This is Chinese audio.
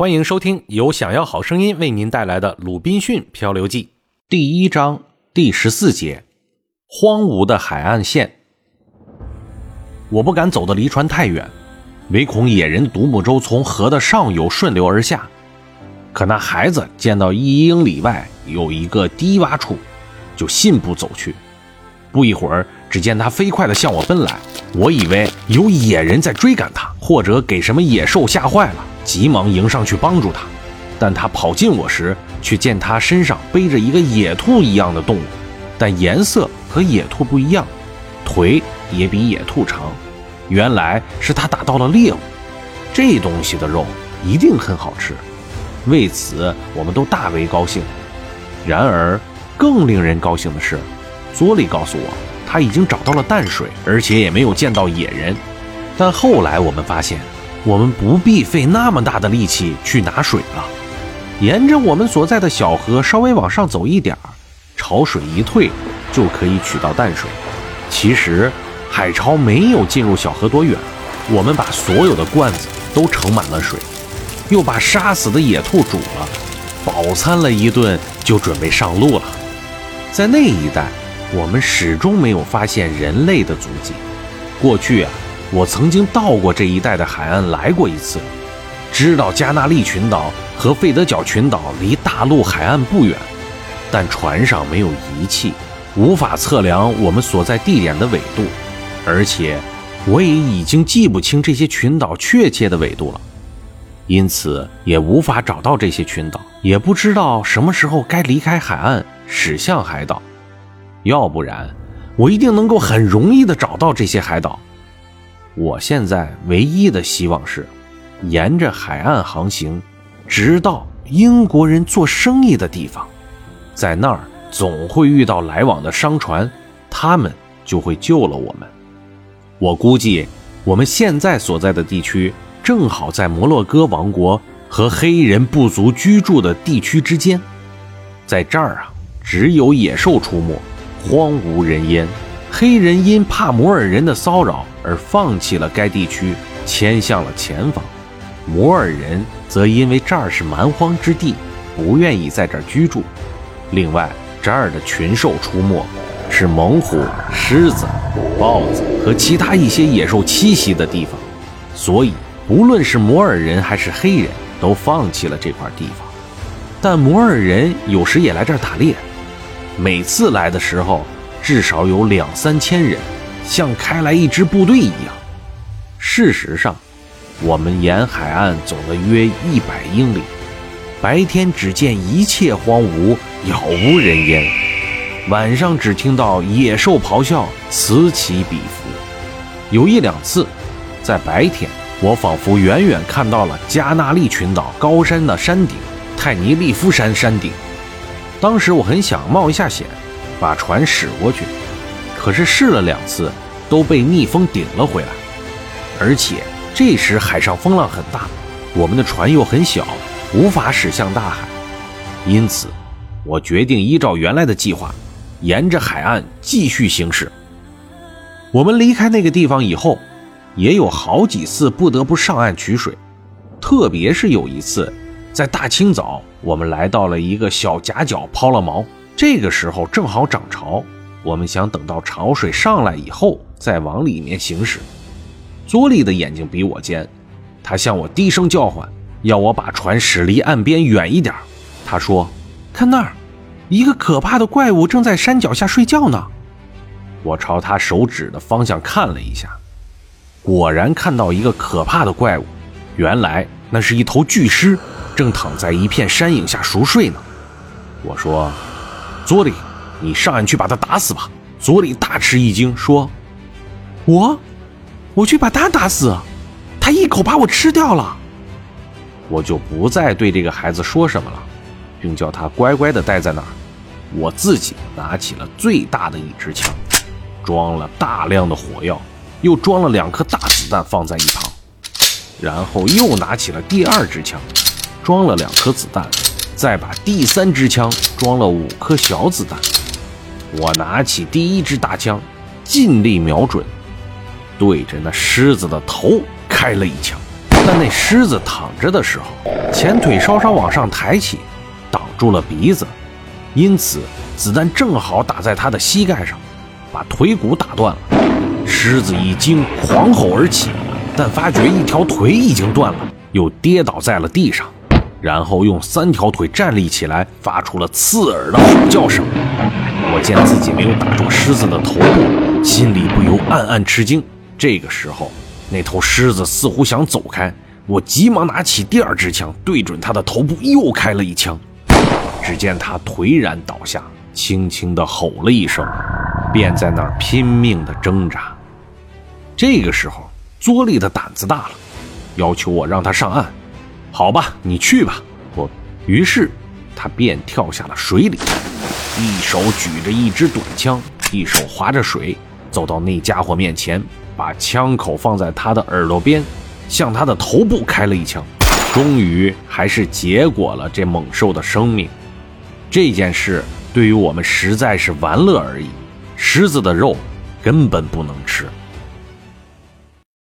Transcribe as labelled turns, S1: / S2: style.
S1: 欢迎收听由想要好声音为您带来的《鲁滨逊漂流记》第一章第十四节：荒芜的海岸线。我不敢走得离船太远，唯恐野人独木舟从河的上游顺流而下。可那孩子见到一英里外有一个低洼处，就信步走去。不一会儿，只见他飞快地向我奔来。我以为有野人在追赶他，或者给什么野兽吓坏了。急忙迎上去帮助他，但他跑近我时，却见他身上背着一个野兔一样的动物，但颜色和野兔不一样，腿也比野兔长。原来是他打到了猎物，这东西的肉一定很好吃。为此，我们都大为高兴。然而，更令人高兴的是，佐里告诉我，他已经找到了淡水，而且也没有见到野人。但后来我们发现。我们不必费那么大的力气去拿水了，沿着我们所在的小河稍微往上走一点儿，潮水一退，就可以取到淡水。其实海潮没有进入小河多远，我们把所有的罐子都盛满了水，又把杀死的野兔煮了，饱餐了一顿，就准备上路了。在那一带，我们始终没有发现人类的足迹。过去啊。我曾经到过这一带的海岸来过一次，知道加纳利群岛和费德角群岛离大陆海岸不远，但船上没有仪器，无法测量我们所在地点的纬度，而且我也已经记不清这些群岛确切的纬度了，因此也无法找到这些群岛，也不知道什么时候该离开海岸驶向海岛，要不然我一定能够很容易地找到这些海岛。我现在唯一的希望是，沿着海岸航行，直到英国人做生意的地方，在那儿总会遇到来往的商船，他们就会救了我们。我估计我们现在所在的地区正好在摩洛哥王国和黑人部族居住的地区之间，在这儿啊，只有野兽出没，荒无人烟。黑人因怕摩尔人的骚扰而放弃了该地区，迁向了前方；摩尔人则因为这儿是蛮荒之地，不愿意在这儿居住。另外，这儿的群兽出没，是猛虎、狮子、豹子和其他一些野兽栖息的地方，所以不论是摩尔人还是黑人都放弃了这块地方。但摩尔人有时也来这儿打猎，每次来的时候。至少有两三千人，像开来一支部队一样。事实上，我们沿海岸走了约一百英里，白天只见一切荒芜，杳无人烟；晚上只听到野兽咆哮，此起彼伏。有一两次，在白天，我仿佛远远看到了加纳利群岛高山的山顶——泰尼利夫山山顶。当时我很想冒一下险。把船驶过去，可是试了两次，都被逆风顶了回来。而且这时海上风浪很大，我们的船又很小，无法驶向大海。因此，我决定依照原来的计划，沿着海岸继续行驶。我们离开那个地方以后，也有好几次不得不上岸取水，特别是有一次，在大清早，我们来到了一个小夹角，抛了锚。这个时候正好涨潮，我们想等到潮水上来以后再往里面行驶。佐利的眼睛比我尖，他向我低声叫唤，要我把船驶离岸边远一点。他说：“看那儿，一个可怕的怪物正在山脚下睡觉呢。”我朝他手指的方向看了一下，果然看到一个可怕的怪物。原来那是一头巨狮，正躺在一片山影下熟睡呢。我说。佐里，你上岸去把他打死吧。佐里大吃一惊，说：“
S2: 我，我去把他打死，他一口把我吃掉了。”
S1: 我就不再对这个孩子说什么了，并叫他乖乖地待在那儿。我自己拿起了最大的一支枪，装了大量的火药，又装了两颗大子弹放在一旁，然后又拿起了第二支枪，装了两颗子弹。再把第三支枪装了五颗小子弹，我拿起第一支大枪，尽力瞄准，对着那狮子的头开了一枪。但那狮子躺着的时候，前腿稍稍往上抬起，挡住了鼻子，因此子弹正好打在他的膝盖上，把腿骨打断了。狮子一惊，狂吼而起，但发觉一条腿已经断了，又跌倒在了地上，然后用三条腿站立起来，发出了刺耳的吼叫声。我见自己没有打中狮子的头部，心里不由暗暗吃惊。这个时候，那头狮子似乎想走开，我急忙拿起第二支枪，对准它的头部又开了一枪。只见它颓然倒下，轻轻地吼了一声，便在那儿拼命地挣扎。这个时候，作利的胆子大了，要求我让他上岸。好吧，你去吧。我于是他便跳下了水里，一手举着一支短枪，一手划着水，走到那家伙面前，把枪口放在他的耳朵边，向他的头部开了一枪。终于还是结果了这猛兽的生命。这件事对于我们实在是玩乐而已，狮子的肉根本不能吃。